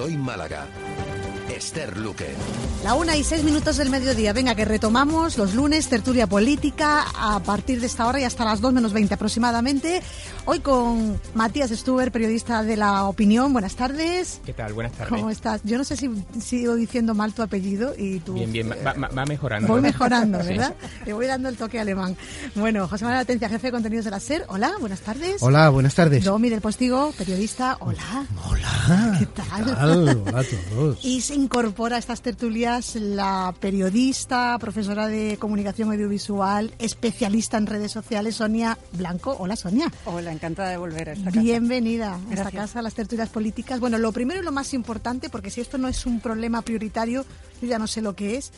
por hoy Málaga. Esther Luque. La una y seis minutos del mediodía. Venga, que retomamos los lunes, tertulia política, a partir de esta hora y hasta las dos menos veinte aproximadamente. Hoy con Matías Stuber, periodista de La Opinión. Buenas tardes. ¿Qué tal? Buenas tardes. ¿Cómo estás? Yo no sé si sigo diciendo mal tu apellido y tú... Bien, bien, va, va- va mejorando. Voy mejorando, Sí. ¿verdad? Te voy dando el toque alemán. Bueno, José Manuel Atencia, jefe de contenidos de la SER. Hola, buenas tardes. Hola, buenas tardes. Domi del Postigo, periodista. Hola. Hola. ¿Qué tal? Hola a todos. Y se incorpora a estas tertulias la periodista, profesora de comunicación audiovisual, especialista en redes sociales, Sonia Blanco. Hola, Sonia. Hola, encantada de volver a esta casa. Bienvenida a esta casa, a las tertulias políticas. Bueno, lo primero y lo más importante, porque si esto no es un problema prioritario, yo ya no sé lo que es.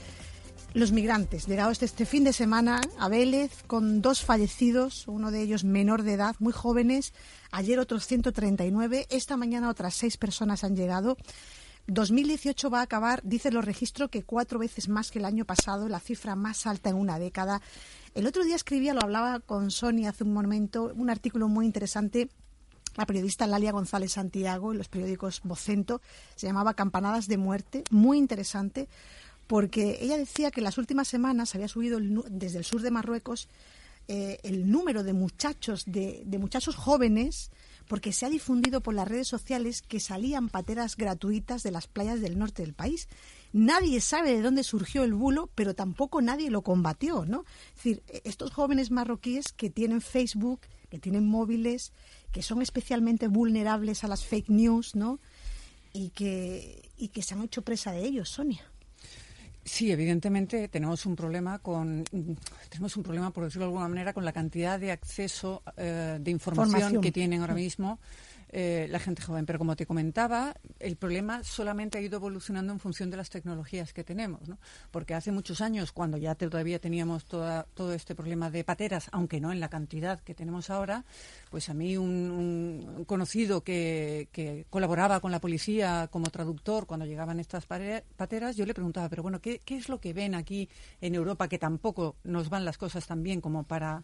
Los migrantes, llegados este fin de semana a Vélez con dos fallecidos, uno de ellos menor de edad, muy jóvenes. Ayer otros 139, esta mañana otras seis personas han llegado. 2018 va a acabar, dicen los registros, que cuatro veces más que el año pasado, la cifra más alta en una década. El otro día escribía, lo hablaba con Sonia hace un momento, un artículo muy interesante la periodista Lalia González Santiago en los periódicos Vocento, se llamaba Campanadas de Muerte, muy interesante, porque ella decía que en las últimas semanas había subido el desde el sur de Marruecos eh, el número de muchachos, de, de muchachos jóvenes, porque se ha difundido por las redes sociales que salían pateras gratuitas de las playas del norte del país. Nadie sabe de dónde surgió el bulo, pero tampoco nadie lo combatió, ¿no? Es decir, eh, estos jóvenes marroquíes que tienen Facebook, que tienen móviles, que son especialmente vulnerables a las fake news, ¿no? Y que, y que se han hecho presa de ellos, Sonia. Sí, evidentemente tenemos un problema con tenemos un problema por decirlo de alguna manera con la cantidad de acceso eh, de información, Formación. que tienen ahora mismo eh, la gente joven. Pero como te comentaba, el problema solamente ha ido evolucionando en función de las tecnologías que tenemos, ¿no? Porque hace muchos años, cuando ya todavía teníamos toda- todo este problema de pateras, aunque no en la cantidad que tenemos ahora, pues a mí un, un conocido que, que colaboraba con la policía como traductor cuando llegaban estas pateras, yo le preguntaba, pero bueno, ¿qué, qué es lo que ven aquí en Europa que tampoco nos van las cosas tan bien como para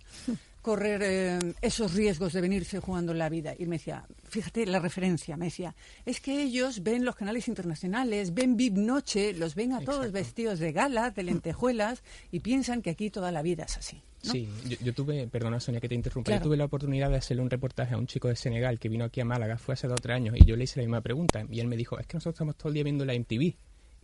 correr eh, esos riesgos de venirse jugando la vida? Y me decía, fíjate la referencia, me decía, es que ellos ven los canales internacionales, ven VIP Noche, los ven a todos Exacto. vestidos de gala, de lentejuelas, y piensan que aquí toda la vida es así. ¿no? Sí, yo, yo tuve, perdona Sonia que te interrumpa, Claro. yo tuve la oportunidad de hacerle un reportaje a un chico de Senegal que vino aquí a Málaga, fue hace dos o tres años, y yo le hice la misma pregunta, y él me dijo, es que nosotros estamos todo el día viendo la MTV,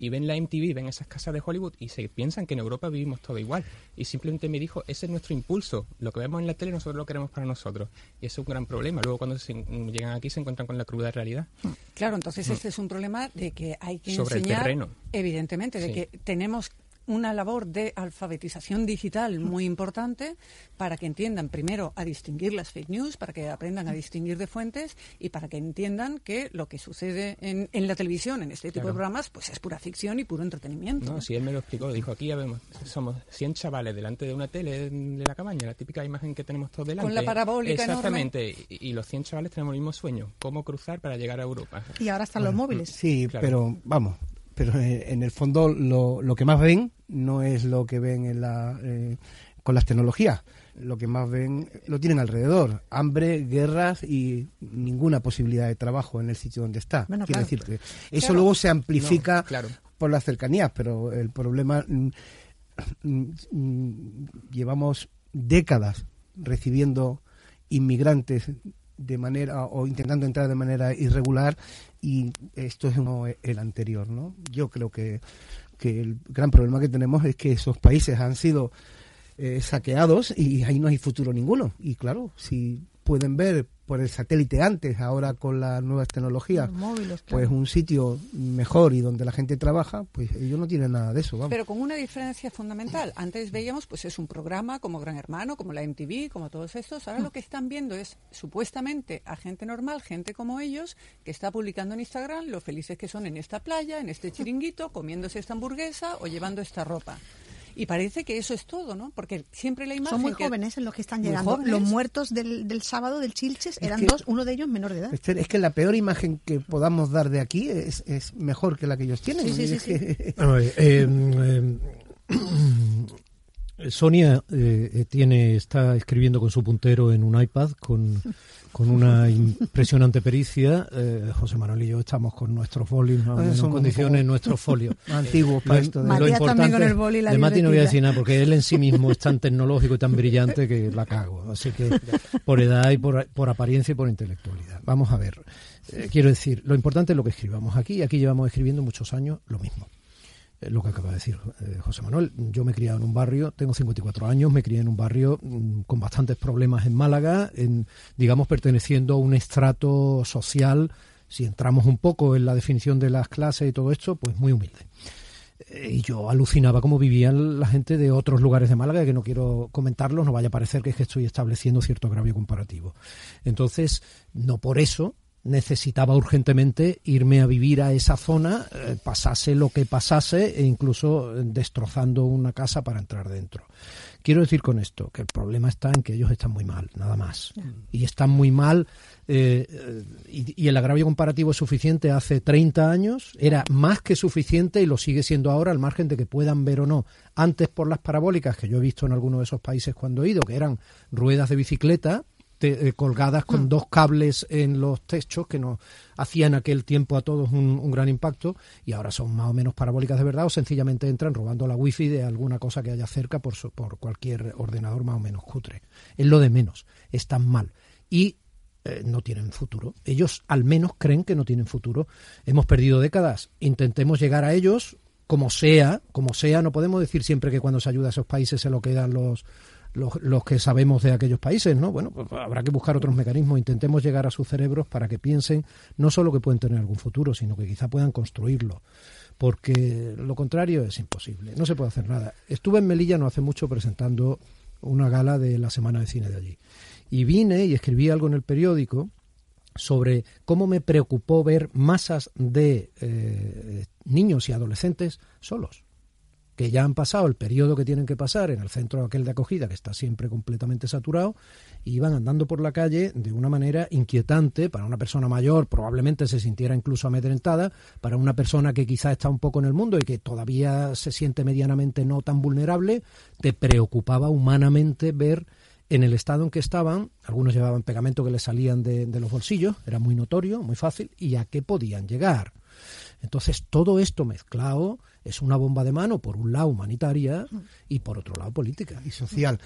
y ven la MTV, ven esas casas de Hollywood, y se piensan que en Europa vivimos todo igual, y simplemente me dijo, ese es nuestro impulso, lo que vemos en la tele nosotros lo queremos para nosotros, y eso es un gran problema, luego cuando se- llegan aquí se encuentran con la cruda realidad. Claro, entonces este es un problema de que hay que Sobre el enseñar, terreno. evidentemente, de Sí. que tenemos una labor de alfabetización digital muy importante para que entiendan primero a distinguir las fake news, para que aprendan a distinguir de fuentes y para que entiendan que lo que sucede en, en la televisión, en este tipo de programas, pues es pura ficción y puro entretenimiento. No, si él me lo explicó, dijo, aquí ya vemos, somos 100 chavales delante de una tele de la cabaña, la típica imagen que tenemos todos delante. Con la parabólica Exactamente, y, y los 100 chavales tenemos el mismo sueño, cómo cruzar para llegar a Europa. Y ahora están los móviles. Sí, Claro. pero vamos, pero eh, en el fondo lo, lo que más ven no es lo que ven en la, eh, con las tecnologías. Lo que más ven lo tienen alrededor. Hambre, guerras y ninguna posibilidad de trabajo en el sitio donde está. Bueno, Quiero claro. decir que eso Claro. luego se amplifica No, claro. por las cercanías, pero el problema mm, mm, llevamos décadas recibiendo inmigrantes de manera o intentando entrar de manera irregular y esto es uno el anterior, ¿no? Yo creo que, que el gran problema que tenemos es que esos países han sido eh, saqueados y ahí no hay futuro ninguno. Y claro, si pueden ver por el satélite antes, ahora con las nuevas tecnologías, pues un sitio mejor y donde la gente trabaja, pues ellos no tienen nada de eso, vamos. Pero con una diferencia fundamental. Antes veíamos, pues es un programa como Gran Hermano, como la MTV, como todos estos. Ahora lo que están viendo es supuestamente a gente normal, gente como ellos, que está publicando en Instagram lo felices que son en esta playa, en este chiringuito, comiéndose esta hamburguesa o llevando esta ropa. Y parece que eso es todo, ¿no? Porque siempre la imagen. Son muy que- jóvenes en los que están llegando. Los muertos del, del sábado del Chilches eran que- dos, uno de ellos menor de edad. Esther, es que la peor imagen que podamos dar de aquí es, es mejor que la que ellos tienen. Sí, sí, sí, es sí. que- Vamos a ver, eh, eh, Sonia eh, tiene, está escribiendo con su puntero en un iPad con, con una impresionante pericia. Eh, José Manuel y yo estamos con nuestros folios, más o menos en condiciones, nuestros folios. Antiguos para esto. De, lo con el boli y la de Mati no voy a decir nada, porque él en sí mismo es tan tecnológico y tan brillante que la cago. Así que por edad y por, por apariencia y por intelectualidad. Vamos a ver. Eh, quiero decir, lo importante es lo que escribamos aquí. Aquí llevamos escribiendo muchos años lo mismo eh, lo que acaba de decir eh, José Manuel. Yo me he criado en un barrio, tengo 54 años, me crié en un barrio mm, con bastantes problemas en Málaga, en, digamos, perteneciendo a un estrato social, si entramos un poco en la definición de las clases y todo esto, pues muy humilde. y yo alucinaba cómo vivían la gente de otros lugares de Málaga, que no quiero comentarlos, no vaya a parecer que es que estoy estableciendo cierto agravio comparativo. Entonces, no por eso necesitaba urgentemente irme a vivir a esa zona, eh, pasase lo que pasase, e incluso destrozando una casa para entrar dentro. Quiero decir con esto que el problema está en que ellos están muy mal, nada más. Y están muy mal, eh, y, y, el agravio comparativo es suficiente hace 30 años, era más que suficiente y lo sigue siendo ahora, al margen de que puedan ver o no. Antes por las parabólicas, que yo he visto en algunos de esos países cuando he ido, que eran ruedas de bicicleta, eh, colgadas con mm. dos cables en los techos que nos hacían aquel tiempo a todos un, gran impacto y ahora son más o menos parabólicas de verdad o sencillamente entran robando la wifi de alguna cosa que haya cerca por, por cualquier ordenador más o menos cutre. Es lo de menos, están mal. Y eh, no tienen futuro. Ellos al menos creen que no tienen futuro. Hemos perdido décadas. Intentemos llegar a ellos como sea, como sea. No podemos decir siempre que cuando se ayuda a esos países se lo quedan los, los, que sabemos de aquellos países, ¿no? Bueno, pues habrá que buscar otros mecanismos. Intentemos llegar a sus cerebros para que piensen no solo que pueden tener algún futuro, sino que quizá puedan construirlo. Porque lo contrario es imposible. No se puede hacer nada. Estuve en Melilla no hace mucho presentando una gala de la Semana de Cine de allí. Y vine y escribí algo en el periódico sobre cómo me preocupó ver masas de eh, niños y adolescentes solos que ya han pasado el periodo que tienen que pasar en el centro aquel de acogida, que está siempre completamente saturado, y van andando por la calle de una manera inquietante. Para una persona mayor probablemente se sintiera incluso amedrentada, para una persona que quizá está un poco en el mundo y que todavía se siente medianamente no tan vulnerable, te preocupaba humanamente ver en el estado en que estaban, algunos llevaban pegamento que les salían de, de los bolsillos, era muy notorio, muy fácil, y a qué podían llegar. Entonces, todo esto mezclado es una bomba de mano, por un lado humanitaria y por otro lado política. Y social.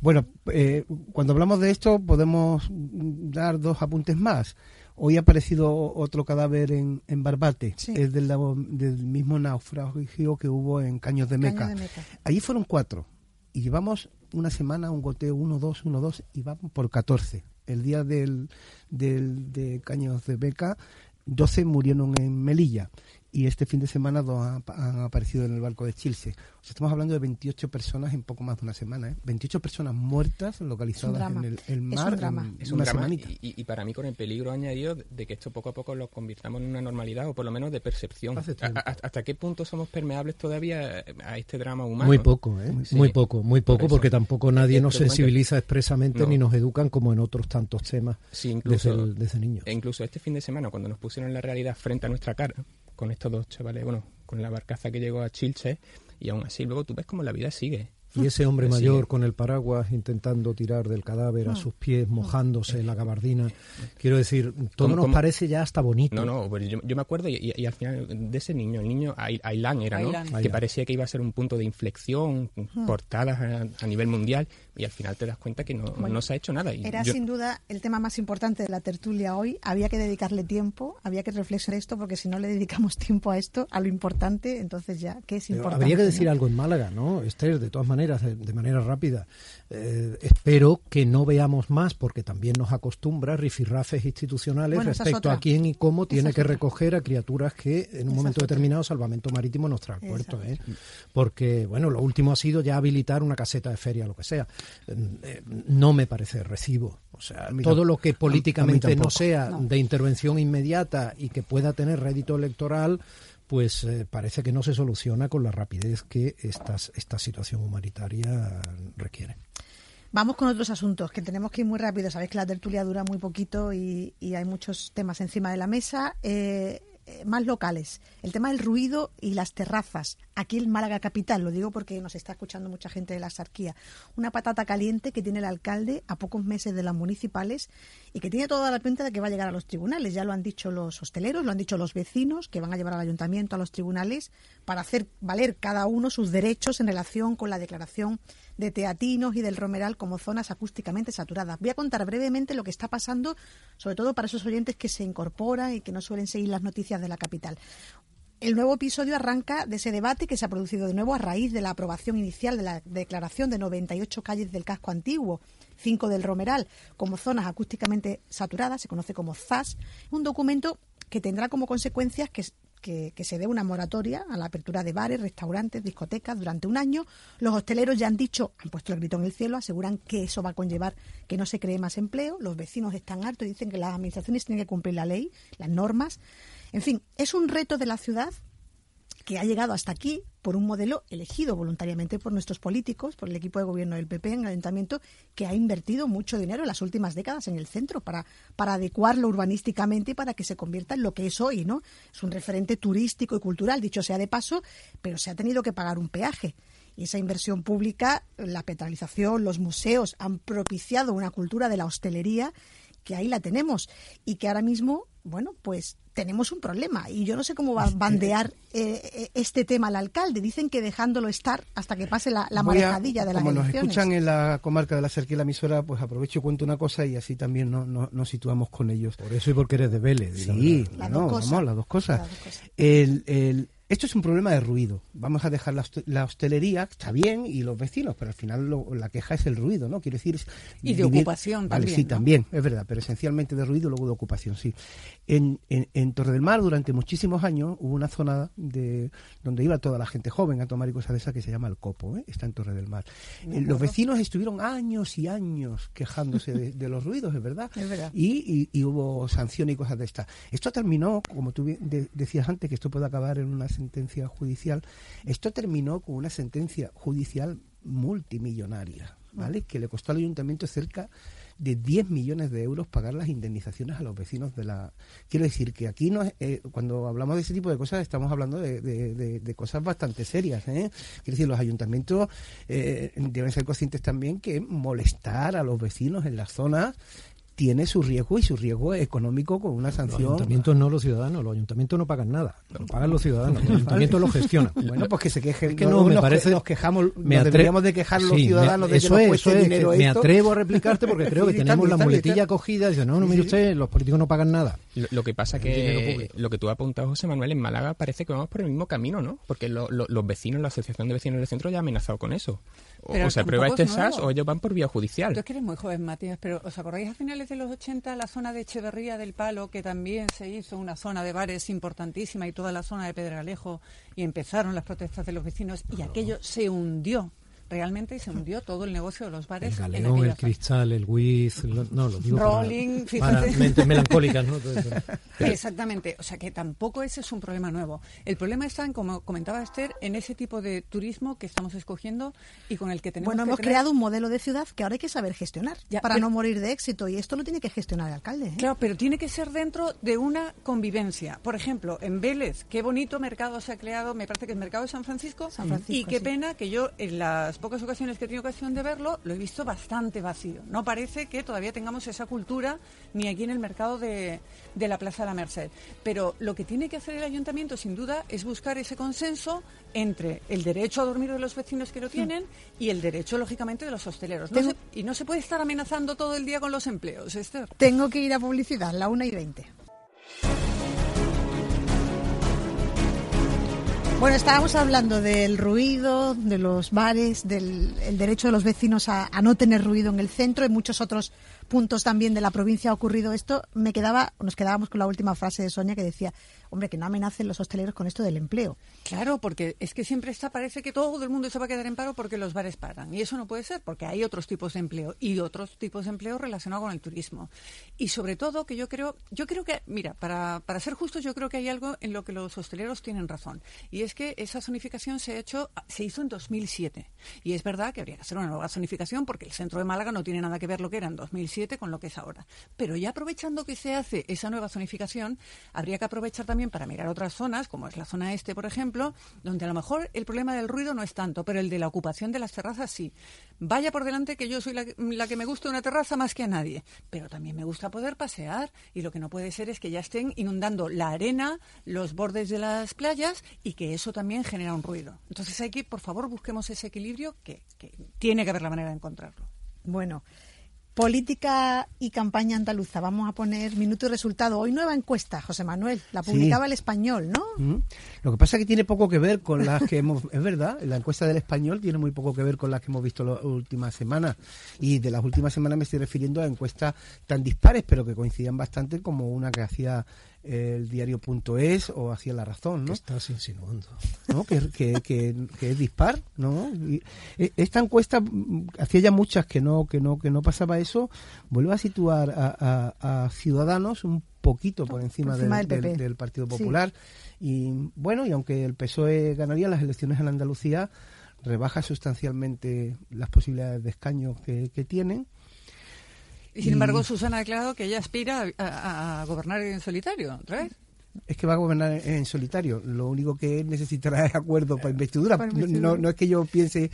Bueno, eh, cuando hablamos de esto podemos dar dos apuntes más. Hoy ha aparecido otro cadáver en, en Barbate, es del, del, mismo naufragio que hubo en Caños de Meca. Caños de Meca. Allí fueron cuatro y llevamos una semana, un goteo, uno, dos, uno, dos, y vamos por catorce. El día del, del, de Caños de Meca 12 murieron en Melilla y este fin de semana dos han, aparecido en el barco de Chilce. O sea, estamos hablando de 28 personas en poco más de una semana. ¿eh? 28 personas muertas localizadas en el, mar es un drama. Y, para mí con el peligro añadido de que esto poco a poco lo convirtamos en una normalidad o por lo menos de percepción. ¿Hasta qué punto somos permeables todavía a este drama humano? Muy poco, ¿eh? Muy poco, muy poco, porque tampoco nadie nos sensibiliza expresamente ni nos educan como en otros tantos temas incluso, desde, desde niños. E incluso este fin de semana, cuando nos pusieron la realidad frente a nuestra cara, con estos dos chavales, bueno, con la barcaza que llegó a Chilche, y aún así luego tú ves como la vida sigue. Y ese hombre mayor con el paraguas intentando tirar del cadáver a ah. sus pies, mojándose la gabardina. Quiero decir, todo nos parece ya hasta bonito. No, no, pues yo, me acuerdo y, al final de ese niño, el niño Ailán era, ¿no? Que parecía que iba a ser un punto de inflexión, ah. portadas a, nivel mundial y al final te das cuenta que no, no se ha hecho nada. era sin duda el tema más importante de la tertulia hoy. Había que dedicarle tiempo, había que reflexionar esto porque si no le dedicamos tiempo a esto, a lo importante, entonces ya, ¿qué es importante? habría que decir algo en Málaga, ¿no? Esther, de todas maneras de, manera rápida. Eh, espero que no veamos más, porque también nos acostumbra rifirrafes institucionales respecto a quién y cómo tiene que recoger a criaturas que en un momento determinado salvamento marítimo nos trae al puerto. ¿eh? Porque, bueno, lo último ha sido ya habilitar una caseta de feria, lo que sea. Eh, no me parece recibo. O sea, todo lo que políticamente no sea de intervención inmediata y que pueda tener rédito electoral, pues eh, parece que no se soluciona con la rapidez que estas, esta situación humanitaria requiere. Vamos con otros asuntos que tenemos que ir muy rápido. Sabéis que la tertulia dura muy poquito y, hay muchos temas encima de la mesa. Eh, eh, más locales. El tema del ruido y las terrazas. Aquí en Málaga Capital, lo digo porque nos está escuchando mucha gente de la Sarquía. Una patata caliente que tiene el alcalde a pocos meses de las municipales y que tiene toda la pinta de que va a llegar a los tribunales. Ya lo han dicho los hosteleros, lo han dicho los vecinos, que van a llevar al ayuntamiento a los tribunales para hacer valer cada uno sus derechos en relación con la declaración de Teatinos y del Romeral como zonas acústicamente saturadas. Voy a contar brevemente lo que está pasando, sobre todo para esos oyentes que se incorporan y que no suelen seguir las noticias de la capital. El nuevo episodio arranca de ese debate que se ha producido de nuevo a raíz de la aprobación inicial de la declaración de 98 calles del casco antiguo, 5 del Romeral, como zonas acústicamente saturadas, se conoce como ZAS, un documento que tendrá como consecuencias que que, se dé una moratoria a la apertura de bares, restaurantes, discotecas durante un año. Los hosteleros ya han dicho, han puesto el grito en el cielo, aseguran que eso va a conllevar que no se cree más empleo. Los vecinos están hartos y dicen que las administraciones tienen que cumplir la ley, las normas. En fin, es un reto de la ciudad que ha llegado hasta aquí por un modelo elegido voluntariamente por nuestros políticos, por el equipo de gobierno del PP en el ayuntamiento, que ha invertido mucho dinero en las últimas décadas en el centro para, para adecuarlo urbanísticamente y para que se convierta en lo que es hoy, ¿no? Es un referente turístico y cultural, dicho sea de paso, pero se ha tenido que pagar un peaje. Y esa inversión pública, la petralización, los museos han propiciado una cultura de la hostelería que ahí la tenemos y que ahora mismo, bueno, pues tenemos un problema y yo no sé cómo va a bandear eh, eh, este tema al alcalde. Dicen que dejándolo estar hasta que pase la, la marejadilla de las como nos escuchan en la comarca de la Cerquía la emisora, pues aprovecho y cuento una cosa y así también no, nos situamos con ellos. Por eso y porque eres de Vélez. Sí, las dos las dos cosas. El, el, esto es un problema de ruido. Vamos a dejar la, hostelería, está bien, y los vecinos, pero al final la queja es el ruido, ¿no? Quiero decir... Y de ocupación también. Sí, también, es verdad, pero esencialmente de ruido, luego de ocupación, sí. En, en, en, Torre del Mar, durante muchísimos años, hubo una zona de donde iba toda la gente joven a tomar y cosas de esas que se llama el Copo, ¿eh? está en Torre del Mar. Eh, los vecinos estuvieron años y años quejándose de, los ruidos, es verdad. Es verdad. Y, y, hubo sanción y cosas de estas. Esto terminó, como tú decías antes, que esto puede acabar en una sentencia judicial, esto terminó con una sentencia judicial multimillonaria, ¿vale? Que le costó al ayuntamiento cerca de 10 millones de euros pagar las indemnizaciones a los vecinos de la... Quiero decir que aquí no eh, cuando hablamos de ese tipo de cosas estamos hablando de, cosas bastante serias. ¿eh? Quiero decir, los ayuntamientos eh, deben ser conscientes también que molestar a los vecinos en las zonas tiene su riesgo y su riesgo económico con una sanción. Los ayuntamientos no los ciudadanos, los ayuntamientos no pagan nada, lo pagan los ciudadanos, los ayuntamientos lo gestionan. Bueno, pues que se quejen. que no, me parece, nos quejamos, me deberíamos de quejar los ciudadanos de que nos cueste dinero Me atrevo a replicarte porque creo que tenemos la muletilla cogida y dice, no, no, mire usted, los políticos no pagan nada. Lo, que pasa que lo que tú has apuntado, José Manuel, en Málaga parece que vamos por el mismo camino, ¿no? Porque los vecinos, la Asociación de Vecinos del Centro ya ha amenazado con eso. O se aprueba este SAS o ellos van por vía judicial. Tú es que eres muy joven, Matías, pero ¿os acordáis a finales de los 80 la zona de Echeverría del Palo, que también se hizo una zona de bares importantísima y toda la zona de Pedralejo y empezaron las protestas de los vecinos y aquello se hundió realmente se hundió todo el negocio de los bares. El galeón, el cristal, el whiz, no, lo digo Rolling, para, melancólicas, ¿no? Exactamente, o sea que tampoco ese es un problema nuevo. El problema está, en, como comentaba Esther, en ese tipo de turismo que estamos escogiendo y con el que tenemos Bueno, hemos creado un modelo de ciudad que ahora hay que saber gestionar para no morir de éxito y esto lo tiene que gestionar el alcalde. ¿eh? Claro, pero tiene que ser dentro de una convivencia. Por ejemplo, en Vélez, qué bonito mercado se ha creado, me parece que el mercado de San Francisco, San Francisco y qué pena que yo en las pocas ocasiones que he tenido ocasión de verlo, lo he visto bastante vacío. No parece que todavía tengamos esa cultura ni aquí en el mercado de, de la Plaza de la Merced. Pero lo que tiene que hacer el ayuntamiento, sin duda, es buscar ese consenso entre el derecho a dormir de los vecinos que lo tienen y el derecho, lógicamente, de los hosteleros. y no se puede estar amenazando todo el día con los empleos, Esther. Tengo que ir a publicidad, la una y veinte. Bueno, estábamos hablando del ruido, de los bares, del derecho de los vecinos a, a, no tener ruido en el centro y muchos otros puntos también de la provincia ha ocurrido esto. Me quedaba, nos quedábamos con la última frase de Sonia que decía, hombre, que no amenacen los hosteleros con esto del empleo. Claro, porque es que siempre está, parece que todo el mundo se va a quedar en paro porque los bares paran. Y eso no puede ser, porque hay otros tipos de empleo y otros tipos de empleo relacionados con el turismo. Y sobre todo que yo creo, yo creo que, mira, para, para ser justos, yo creo que hay algo en lo que los hosteleros tienen razón. Y es que esa zonificación se, ha hecho, se hizo en 2007. Y es verdad que habría que hacer una nueva zonificación porque el centro de Málaga no tiene nada que ver lo que era en 2007 con lo que es ahora. Pero ya aprovechando que se hace esa nueva zonificación, habría que aprovechar también para mirar otras zonas, como es la zona este, por ejemplo, donde a lo mejor el problema del ruido no es tanto, pero el de la ocupación de las terrazas sí. Vaya por delante que yo soy la, la que me gusta una terraza más que a nadie, pero también me gusta poder pasear y lo que no puede ser es que ya estén inundando la arena, los bordes de las playas y que eso también genera un ruido. Entonces hay que, por favor, busquemos ese equilibrio que, que tiene que haber la manera de encontrarlo. Bueno, Política y campaña andaluza. Vamos a poner minuto y resultado. Hoy nueva encuesta, José Manuel. La publicaba Sí. el español, ¿no? Mm. Lo que pasa es que tiene poco que ver con las que hemos... Es verdad, la encuesta del español tiene muy poco que ver con las que hemos visto las últimas semanas. Y de las últimas semanas me estoy refiriendo a encuestas tan dispares, pero que coincidían bastante como una que hacía el diario.es o hacía La Razón, ¿Qué ¿no? estás insinuando? ¿no? Que, que, que, que es dispar, ¿no? Y, eh, esta encuesta mm, hacía ya muchas que no que no que no pasaba eso, vuelve a situar a, a- a Ciudadanos un poquito por encima, Por encima del, del del- PP. del Partido Sí. Popular y bueno y aunque el PSOE ganaría las elecciones en Andalucía rebaja sustancialmente las posibilidades de escaños que, que tienen Y sin embargo, Susana ha declarado que ella aspira a, gobernar en solitario, ¿otra vez? Es que va a gobernar en, en solitario. Lo único que necesitará es acuerdo para investidura. Para No- investidura. No, no es que yo piense,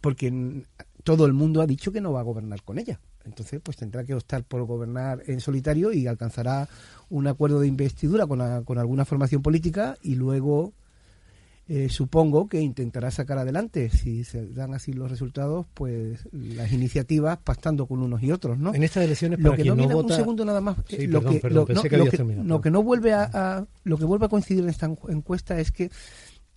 porque todo el mundo ha dicho que no va a gobernar con ella. Entonces, pues tendrá que optar por gobernar en solitario y alcanzará un acuerdo de investidura con alguna formación política y luego eh, supongo que intentará sacar adelante, si se dan así los resultados, pues las iniciativas pactando con unos y otros, ¿no? En estas elecciones, lo que quien no vota... un segundo nada más Sí, eh, lo perdón, que perdón, lo, pensé no, que lo habías que- terminado, lo perdón. que no vuelve a, a- lo que vuelve a coincidir en esta encu- encuesta es que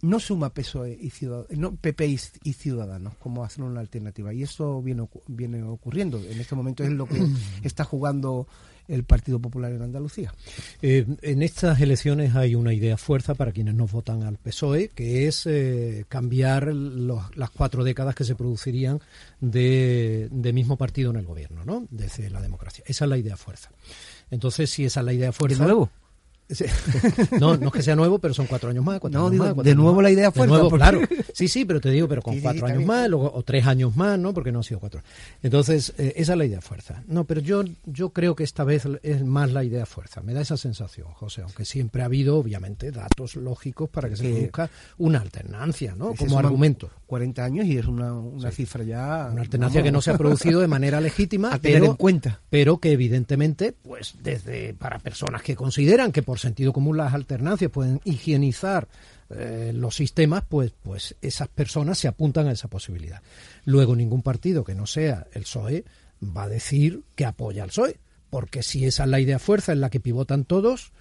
no suma PSOE y Ciudadanos, no PP y, y Ciudadanos como hacer una alternativa y eso viene viene ocurriendo en este momento es lo que está jugando el Partido Popular en Andalucía. Eh, en estas elecciones hay una idea fuerza para quienes no votan al PSOE, que es eh, cambiar los- las cuatro décadas que se producirían de, de mismo partido en el gobierno, ¿no? Desde la democracia. Esa es la idea fuerza. Entonces, si esa es la idea fuerza. ¿De nuevo? No, no es que sea nuevo, pero son cuatro años más. Cuatro No, años digo, más, cuatro de nuevo más. la idea De fuerza, nuevo, porque- claro. Sí, sí, pero te digo, pero con Sí, cuatro años más, luego, o tres años más, ¿no? Porque no ha sido cuatro. Entonces, eh, esa es la idea fuerza. No, pero yo, yo creo que esta vez es más la idea fuerza. Me da esa sensación, José, aunque siempre ha habido, obviamente, datos lógicos para que se produzca una alternancia, ¿no? Como argumento. 40 años y es una, una cifra ya Una alternancia vamos, que no se ha producido de manera legítima, a tener pero, en cuenta. pero que evidentemente, pues desde para personas que consideran que por sentido común las alternancias pueden higienizar eh, los sistemas, pues, pues esas personas se apuntan a esa posibilidad. Luego ningún partido que no sea el PSOE va a decir que apoya al PSOE, porque si esa es la idea fuerza en la que pivotan todos,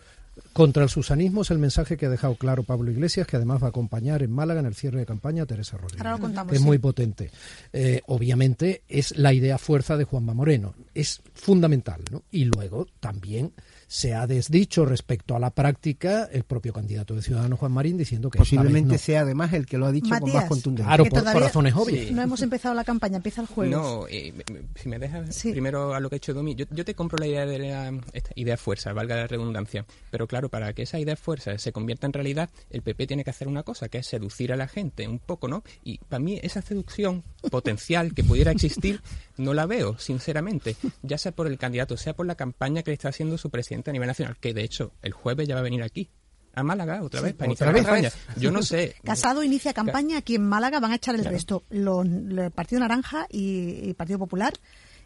contra el susanismo es el mensaje que ha dejado claro Pablo Iglesias, que además va a acompañar en Málaga en el cierre de campaña a Teresa Rodríguez. Ahora lo contamos, es sí. muy potente. Eh, obviamente es la idea fuerza de Juanma Moreno, es fundamental, ¿no? Y luego también se ha desdicho respecto a la práctica el propio candidato de Ciudadanos Juan Marín diciendo que Posiblemente no. sea además el que lo ha dicho con más contundencia. Claro, por, razones obvias. Sí. No hemos empezado la campaña, empieza el jueves. No, eh, si me dejas Sí. primero a lo que ha hecho Domi, yo, yo te compro la idea de la esta idea fuerza, valga la redundancia, pero claro, para que esa idea fuerza se convierta en realidad, el PP tiene que hacer una cosa, que es seducir a la gente un poco, ¿no? Y para mí esa seducción potencial que pudiera existir no la veo, sinceramente, ya sea por el candidato, sea por la campaña que le está haciendo su presidente a nivel nacional, que de hecho el jueves ya va a venir aquí. A Málaga otra vez para iniciar otra la vez. campaña. Yo no sé. Casado inicia campaña aquí en Málaga, van a echar el resto. Los, el Partido Naranja y, y Partido Popular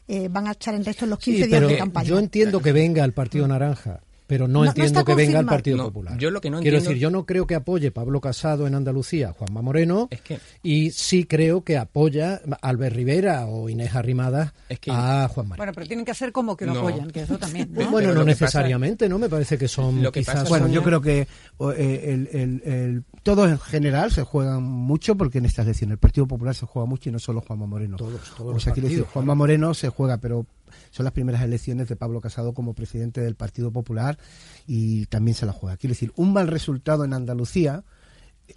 eh, van a echar el resto en los 15 Sí, días pero de campaña. yo entiendo que venga el Partido Naranja, pero no, entiendo que venga el. Partido No, Popular. yo lo que no Quiero entiendo- decir, yo no creo que apoye Pablo Casado en Andalucía, Juanma Moreno, Es que- y sí creo que apoya Albert Rivera o Inés Arrimadas Es que- a Juan Marín. Bueno, pero tienen que hacer como que lo No. apoyan, que eso también, ¿no? Pero Bueno, no pasa- necesariamente, ¿no? Me parece que son Lo que quizás... pasa Bueno, son- yo creo que eh, el, el- el- todos en general se juegan mucho porque en estas elecciones el Partido Popular se juega mucho y no solo Juanma Moreno. Todos, todos o los sea, quiero decir, Juanma Moreno se juega, pero son las primeras elecciones de Pablo Casado como presidente del Partido Popular y también se la juega. Quiero decir, un mal resultado en Andalucía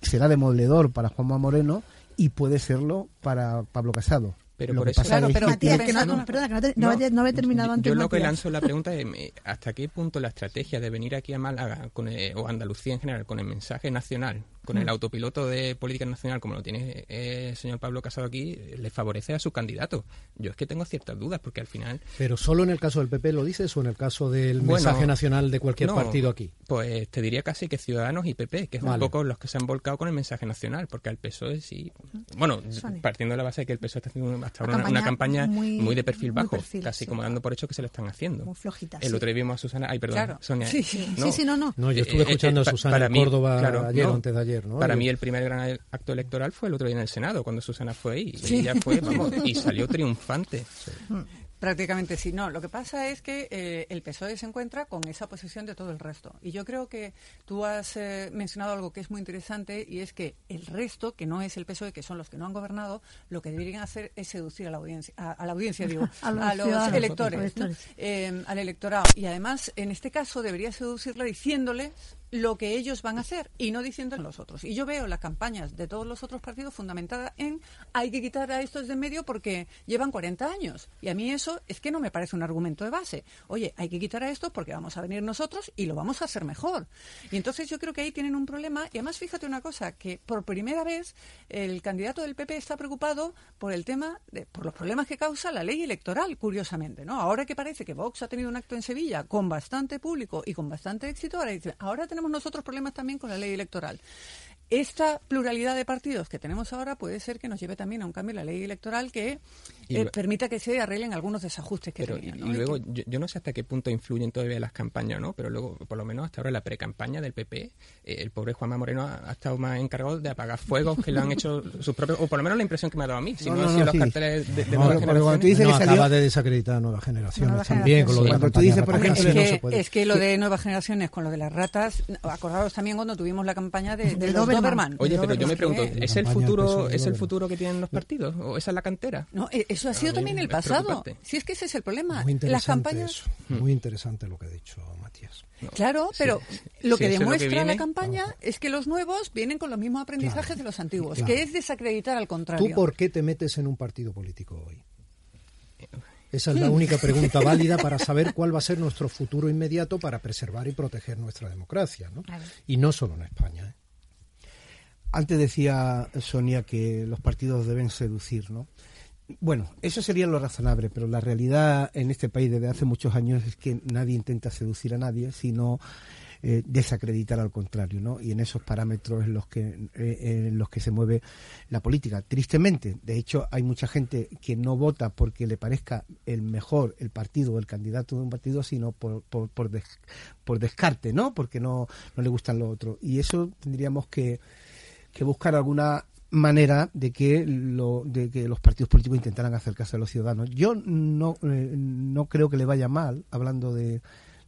será demoledor para Juanma Moreno y puede serlo para Pablo Casado. Pero Lo por eso- pasa Claro, pero Matías, que no, pensando- perdona, que no, te- no había- no había terminado antes. Yo lo que lanzo la pregunta es eh, hasta qué punto la estrategia de venir aquí a Málaga con, eh, o Andalucía en general con el mensaje nacional con el autopiloto de política nacional, como lo tiene eh, el señor Pablo Casado aquí, le favorece a su candidato. Yo es que tengo ciertas dudas, porque al final... Pero solo en el caso del PP lo dices o en el caso del mensaje nacional de cualquier partido aquí. Pues te diría casi que Ciudadanos y PP, que es un poco los que se han volcado con el mensaje nacional, porque al PSOE sí... Bueno, partiendo de la base de que el PSOE está haciendo hasta ahora una, campaña muy, de perfil bajo, casi como dando por hecho que se lo están haciendo. Muy flojita, El otro día vimos a Susana... Ay, perdón, Sonia. Sí, sí, no, no, no. yo estuve eh, escuchando a eh, Susana en Córdoba ayer antes de ayer, ¿no? Para mí el primer gran acto electoral fue el otro día en el Senado, cuando Susana fue ahí. Y ella fue, vamos, y salió triunfante. Mm. Prácticamente sí. No, lo que pasa es que eh, el PSOE se encuentra con esa posición de todo el resto. Y yo creo que tú has eh, mencionado algo que es muy interesante y es que el resto, que no es el PSOE, que son los que no han gobernado, lo que deberían hacer es seducir a la audiencia, a, la audiencia digo, a los, electores, eh, al electorado. Y además, en este caso, debería seducirle diciéndole lo que ellos van a hacer y no diciendo los otros. Y yo veo las campañas de todos los otros partidos fundamentadas en hay que quitar a estos de medio porque llevan 40 años. Y a mí eso es que no me parece un argumento de base. Oye, hay que quitar a estos porque vamos a venir nosotros y lo vamos a hacer mejor. Y entonces yo creo que ahí tienen un problema. Y además fíjate una cosa, que por primera vez el candidato del PP está preocupado por el tema, de, por los problemas que causa la ley electoral, curiosamente. ¿no? Ahora que parece que Vox ha tenido un acto en Sevilla con bastante público y con bastante éxito, ahora ahora tenemos tenemos nosotros problemas también con la ley electoral esta pluralidad de partidos que tenemos ahora puede ser que nos lleve también a un cambio en la ley electoral que eh, permita que se arreglen algunos desajustes que pero, Y luego, yo, no sé hasta qué punto influyen todavía las campañas, ¿no? Pero luego, por lo menos hasta ahora, la pre-campaña del PP, eh, el pobre Juanma Moreno ha, estado más encargado de apagar fuegos que lo han hecho sus propios, o por lo menos la impresión que me ha dado a mí, si no, han sido los carteles de, de nueva generación. acaba de desacreditar a nuevas generaciones también, con lo de tú dices, por ejemplo, es, que, es que lo de nuevas generaciones con lo de las ratas, acordaros también cuando tuvimos la campaña de, de, Oye, pero yo me pregunto, ¿es el futuro es el futuro que tienen los partidos o esa es la cantera? No, e-, eso ha sido también el pasado. Si es que ese es el problema. Muy Las campañas muy interesante lo que ha dicho Matías. claro, pero lo que demuestra la campaña es que los nuevos vienen con los mismos aprendizajes de los antiguos, que es desacreditar al contrario. ¿Tú por qué te metes en un partido político hoy? Esa es la única pregunta válida para saber cuál va a ser nuestro futuro inmediato para preservar y proteger nuestra democracia. ¿no? Y no solo en España. ¿eh? Antes decía Sonia que los partidos deben seducir, ¿no? Bueno, eso sería lo razonable, pero la realidad en este país desde hace muchos años es que nadie intenta seducir a nadie, sino eh, desacreditar al contrario, ¿no? Y en esos parámetros en los que eh, en los que se mueve la política. Tristemente, de hecho, hay mucha gente que no vota porque le parezca el mejor el partido o el candidato de un partido, sino por por, por, por descarte, ¿no? Porque no no le gustan los otros. Y eso tendríamos que que buscar alguna manera de que, lo, de que los partidos políticos intentaran acercarse a los ciudadanos. Yo no, eh, no creo que le vaya mal, hablando de,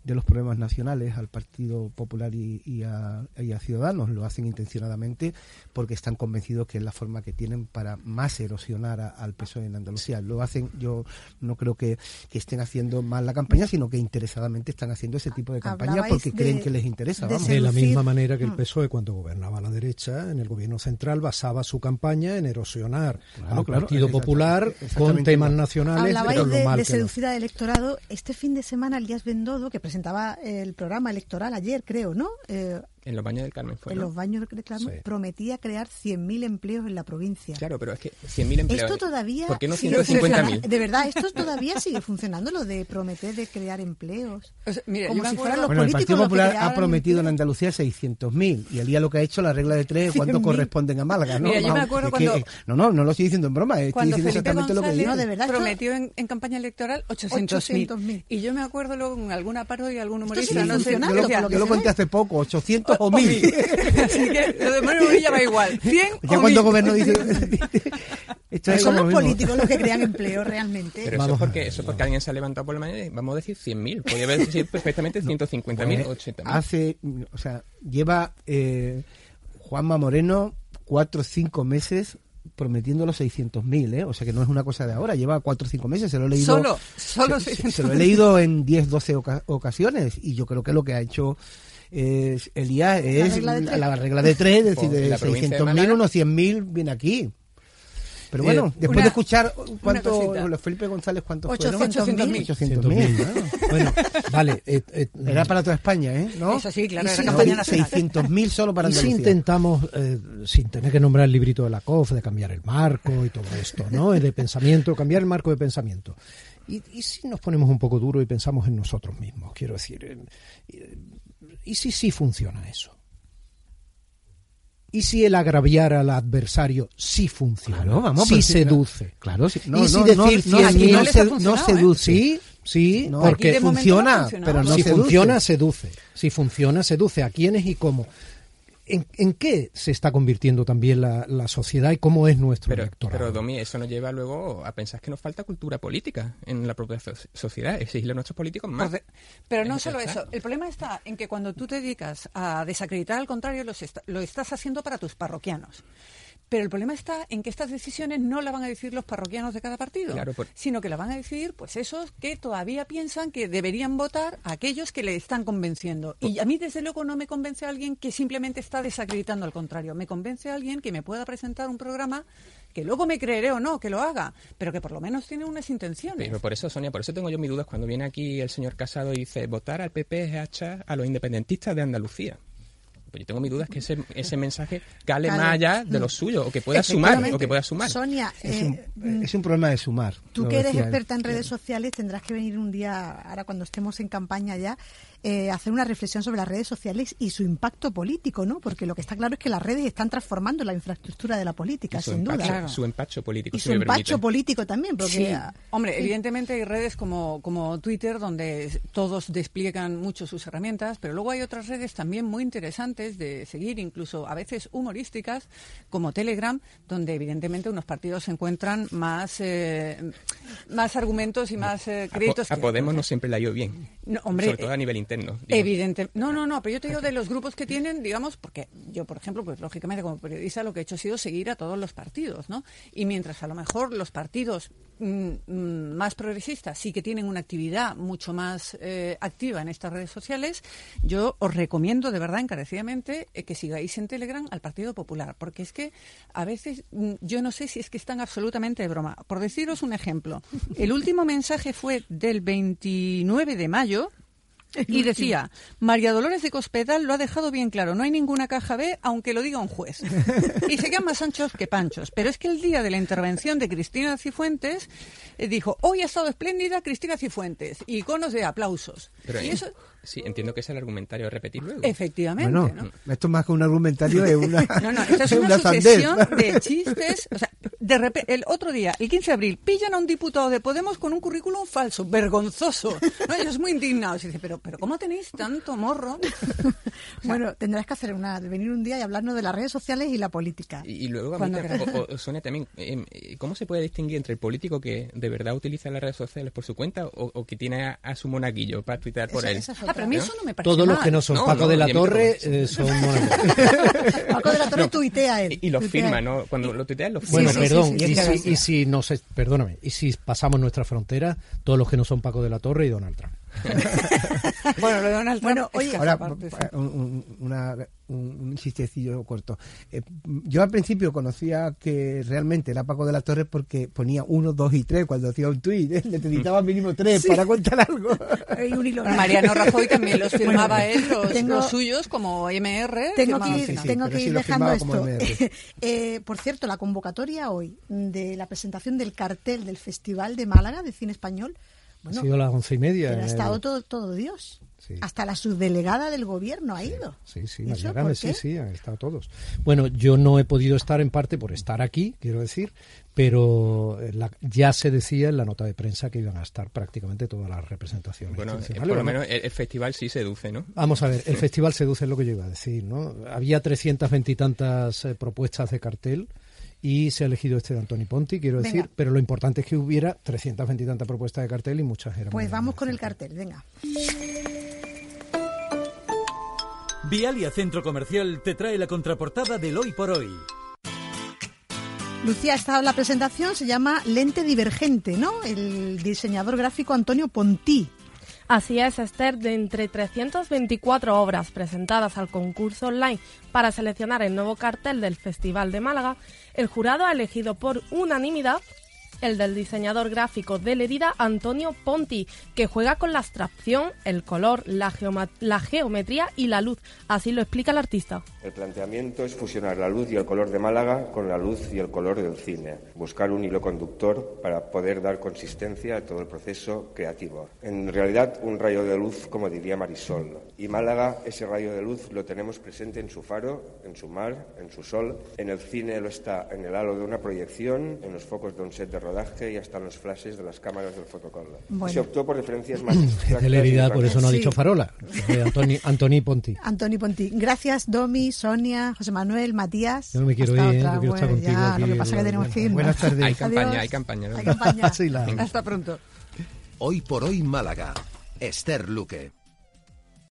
de los problemas nacionales al Partido Popular y, a, Ciudadanos. Lo hacen intencionadamente porque están convencidos que es la forma que tienen para más erosionar al PSOE en Andalucía. Lo hacen, yo no creo que, estén haciendo mal la campaña, sino que interesadamente están haciendo ese tipo de campaña porque creen que les interesa. De, la misma manera que el mm. PSOE cuando gobernaba a la derecha, en el gobierno central, basaba su campaña en erosionar al Partido Popular con temas nacionales. Hablabais de, de seducir al electorado. Este fin de semana, Elías Bendodo, que presentaba el programa electoral ayer, creo, ¿no? Eh, en los baños del Carmen fue. En los baños del Carmen prometía crear 100.000 empleos en la provincia. Claro, pero es que 100.000 empleos. Esto todavía. ¿Por qué no 150.000? De verdad, esto todavía sigue funcionando, lo de prometer de crear empleos. Como si fueran los bueno, El Partido Popular ha prometido en Andalucía 600.000 y el día lo que ha hecho la regla de tres, ¿cuánto corresponden a Málaga? ¿no? Mira, yo me acuerdo cuando. no, no, no lo estoy diciendo en broma, estoy diciendo exactamente lo que digo. No, de verdad. Prometió en, en campaña electoral 800.000. Y yo me acuerdo luego en alguna parodia, algún humorista, no sé. Yo lo conté hace poco, 800 o 1000. Así que lo de Manuel Bonilla va igual. 100 ya cuando gobierno dice... Esto son los políticos los que crean empleo realmente. Pero eso es, porque, eso porque alguien se ha levantado por la mañana y vamos a decir 100.000. Podría decir perfectamente 150.000 o 80.000. Hace, o sea, lleva eh, Juanma Moreno cuatro o cinco meses prometiendo los 600.000, ¿eh? O sea que no es una cosa de ahora, lleva cuatro o cinco meses, se lo he leído. Solo, solo se, se, lo he leído en 10, 12 ocasiones y yo creo que lo que ha hecho es, el es la regla de tres, es decir, de 600.000, unos 100.000 viene aquí. Pero bueno, Eh, después una- de escuchar cuánto los Felipe González, ¿cuántos 800.000. 800.000. 800.000. Bueno, vale. eh, eh, Era para toda España, ¿eh? ¿No? Eso sí, claro, Y era si- campaña nacional. 600.000 solo para y si Andalucía. intentamos, eh, sin tener que nombrar el librito de la COF, de cambiar el marco y todo esto, ¿no? De pensamiento, cambiar el marco de pensamiento. Y, y si nos ponemos un poco duro y pensamos en nosotros mismos, quiero decir, eh, eh, ¿y si sí funciona eso? ¿Y si el agraviar al adversario sí funciona? Claro, vamos, sí seduce. Claro, sí. y si no, decir no, no, 100.000 aquí no, les ha se- no seduce. Sí, sí, No, porque no funciona, pero no si seduce. funciona, seduce. Si funciona, seduce. ¿A quiénes y cómo? ¿En, en qué se está convirtiendo también la, la sociedad y cómo es nuestro Pero, electorado? pero Domi, eso nos lleva luego a pensar que nos falta cultura política en la propia so- sociedad. Exigirle a nuestros políticos más. Pues de- Pero no solo eso. El problema está en que cuando tú te dedicas a desacreditar al contrario, los est- lo estás haciendo para tus parroquianos. Pero el problema está en que estas decisiones no la van a decir los parroquianos de cada partido, Claro, por- sino que la van a decidir pues esos que todavía piensan que deberían votar a aquellos que le están convenciendo. Y a mí desde luego no me convence a alguien que simplemente está desacreditando al contrario. Me convence a alguien que me pueda presentar un programa que luego me creeré o no que lo haga, pero que por lo menos tiene unas intenciones. Pero por eso, Sonia, por eso tengo yo mis dudas cuando viene aquí el señor Casado y dice votar al PP es a los independentistas de Andalucía. Pues yo tengo mis dudas que ese, ese mensaje cale más allá de los suyos, o que pueda sumar, o que pueda sumar. Sonia, Es eh, un, es un problema de sumar. Tú lo que eres experta en redes sociales tendrás que venir un día, ahora cuando estemos en campaña ya, eh, a hacer una reflexión sobre las redes sociales y su impacto político, ¿no? Porque lo que está claro es que las redes están transformando la infraestructura de la política, sin duda. Claro. su empacho político, Y si su me empacho permite. político también, porque Sí. ah, Hombre, sí. evidentemente hay redes como, como Twitter donde todos despliegan mucho sus herramientas, pero luego hay otras redes también muy interesantes de seguir, incluso a veces humorísticas, como Telegram, donde evidentemente unos partidos encuentran más, eh, más argumentos y más eh, A, Po- créditos. a que Podemos no siempre le ha ido bien. No, hombre, sobre todo a nivel interno. Digo. Evidente. No, no, no, pero yo te digo de los grupos que tienen, digamos, porque yo, por ejemplo, pues lógicamente como periodista lo que he hecho ha sido seguir a todos los partidos, ¿no? Y mientras a lo mejor los partidos mm, mm, más progresistas sí que tienen una actividad mucho más eh, activa en estas redes sociales, yo os recomiendo de verdad encarecidamente eh, que sigáis en Telegram al Partido Popular, porque es que a veces mm, yo no sé si es que están absolutamente de broma. Por deciros un ejemplo, el último mensaje fue del 29 de mayo, y decía, María Dolores de Cospedal lo ha dejado bien claro, no hay ninguna caja B, aunque lo diga un juez. Y se quedan más anchos que panchos. Pero es que el día de la intervención de Cristina Cifuentes eh, dijo, hoy ha estado espléndida Cristina Cifuentes, y iconos de aplausos. Pero, y eso, sí, entiendo que es el argumentario a repetir luego. efectivamente, Bueno, ¿no? esto más que un argumentario es una. No, no, esto es una, sandez. sucesión de chistes. O sea, de repente, el otro día, el 15 de abril, pillan a un diputado de Podemos con un currículum falso, vergonzoso. ¿no? Ellos muy indignados. Y dice, pero, pero ¿cómo tenéis tanto morro? Bueno, tendrás que hacer una, venir un día y hablarnos de las redes sociales y la política. Y, y luego, a mí o, o- Sonia, también, em, eh, ¿cómo se puede distinguir entre el político que de verdad utiliza las redes sociales por su cuenta o, o que tiene a, a su monaguillo para tuitear por él? esa es Ah, pero a mí ¿No? eso no me parece Todos los que no son No, Paco no, de la y a mí Torre eh, son. Paco de la Torre No. tuitea él. Y, y lo tuitea firma, él. ¿no? Cuando lo tuitean, lo firma. Bueno, sí, sí, perdón, sí, y, si, y si no se, perdóname, y si pasamos nuestra frontera, todos los que no son Paco de la Torre y Donald Trump. Bueno, lo de Donald Trump Bueno, es oye, que Ahora, aparte, sí. un, un- una- un- un chistecillo corto. Eh, yo al principio conocía que realmente era Paco de la Torre porque ponía uno, dos y tres cuando hacía un tuit. ¿eh? Necesitaba mínimo tres para contar algo. Hay un hilo Mariano Rajoy también los firmaba Bueno, él, los, tengo- los suyos, como MR. Tengo que ir, tengo que ir dejando esto. Eh, por cierto, la convocatoria hoy de la presentación del cartel del Festival de Málaga de Cine Español, bueno, ha sido a las once y media. pero ha estado el- todo, todo Dios. Sí. Hasta la subdelegada del gobierno ha ido. Sí, sí, sí, han estado todos. Bueno, yo no he podido estar en parte por estar aquí, quiero decir, pero eh, la- ya se decía en la nota de prensa que iban a estar prácticamente todas las representaciones. Bueno, eh, por lo ¿no? menos el, el festival sí seduce, ¿no? Vamos a ver, el festival seduce es lo que yo iba a decir, ¿no? Había 320 y tantas eh, propuestas de cartel y se ha elegido este de Antoni Ponti, quiero Venga. decir, pero lo importante es que hubiera 320 y tantas propuestas de cartel y muchas eran. Pues vamos con el cartel, venga. Vialia Centro Comercial te trae la contraportada del Hoy por Hoy. Lucía, esta la presentación se llama Lente Divergente, ¿no? El diseñador gráfico Antonio Ponti. Así es, Esther, de entre 324 obras presentadas al concurso online para seleccionar el nuevo cartel del Festival de Málaga, el jurado ha elegido por unanimidad el del diseñador gráfico de Lerida, Antonio Ponti, que juega con la abstracción, el color, la, la, geometría y la luz. Así lo explica el artista. El planteamiento es fusionar la luz y el color de Málaga con la luz y el color del cine, buscar un hilo conductor para poder dar consistencia a todo el proceso creativo. En realidad, un rayo de luz, como diría Marisol. Y Málaga, ese rayo de luz lo tenemos presente en su faro, en su mar, en su sol. En el cine lo está en el halo de una proyección, en los focos de un set de rodaje y hasta los flashes de las cámaras del fotocall. Se optó por referencias más de por eso no ha dicho farola. Antoni, Antoni Ponti. Antoni Ponti. Gracias, Domi, Sonia, José Manuel, Matías. Yo no me quiero ir, ¿eh? quiero estar contigo. Ya, lo que pasa es que tenemos que irnos. Buenas tardes. Hay campaña, hay campaña. Hay campaña. Hasta pronto. Hoy por hoy Málaga. Esther Luque.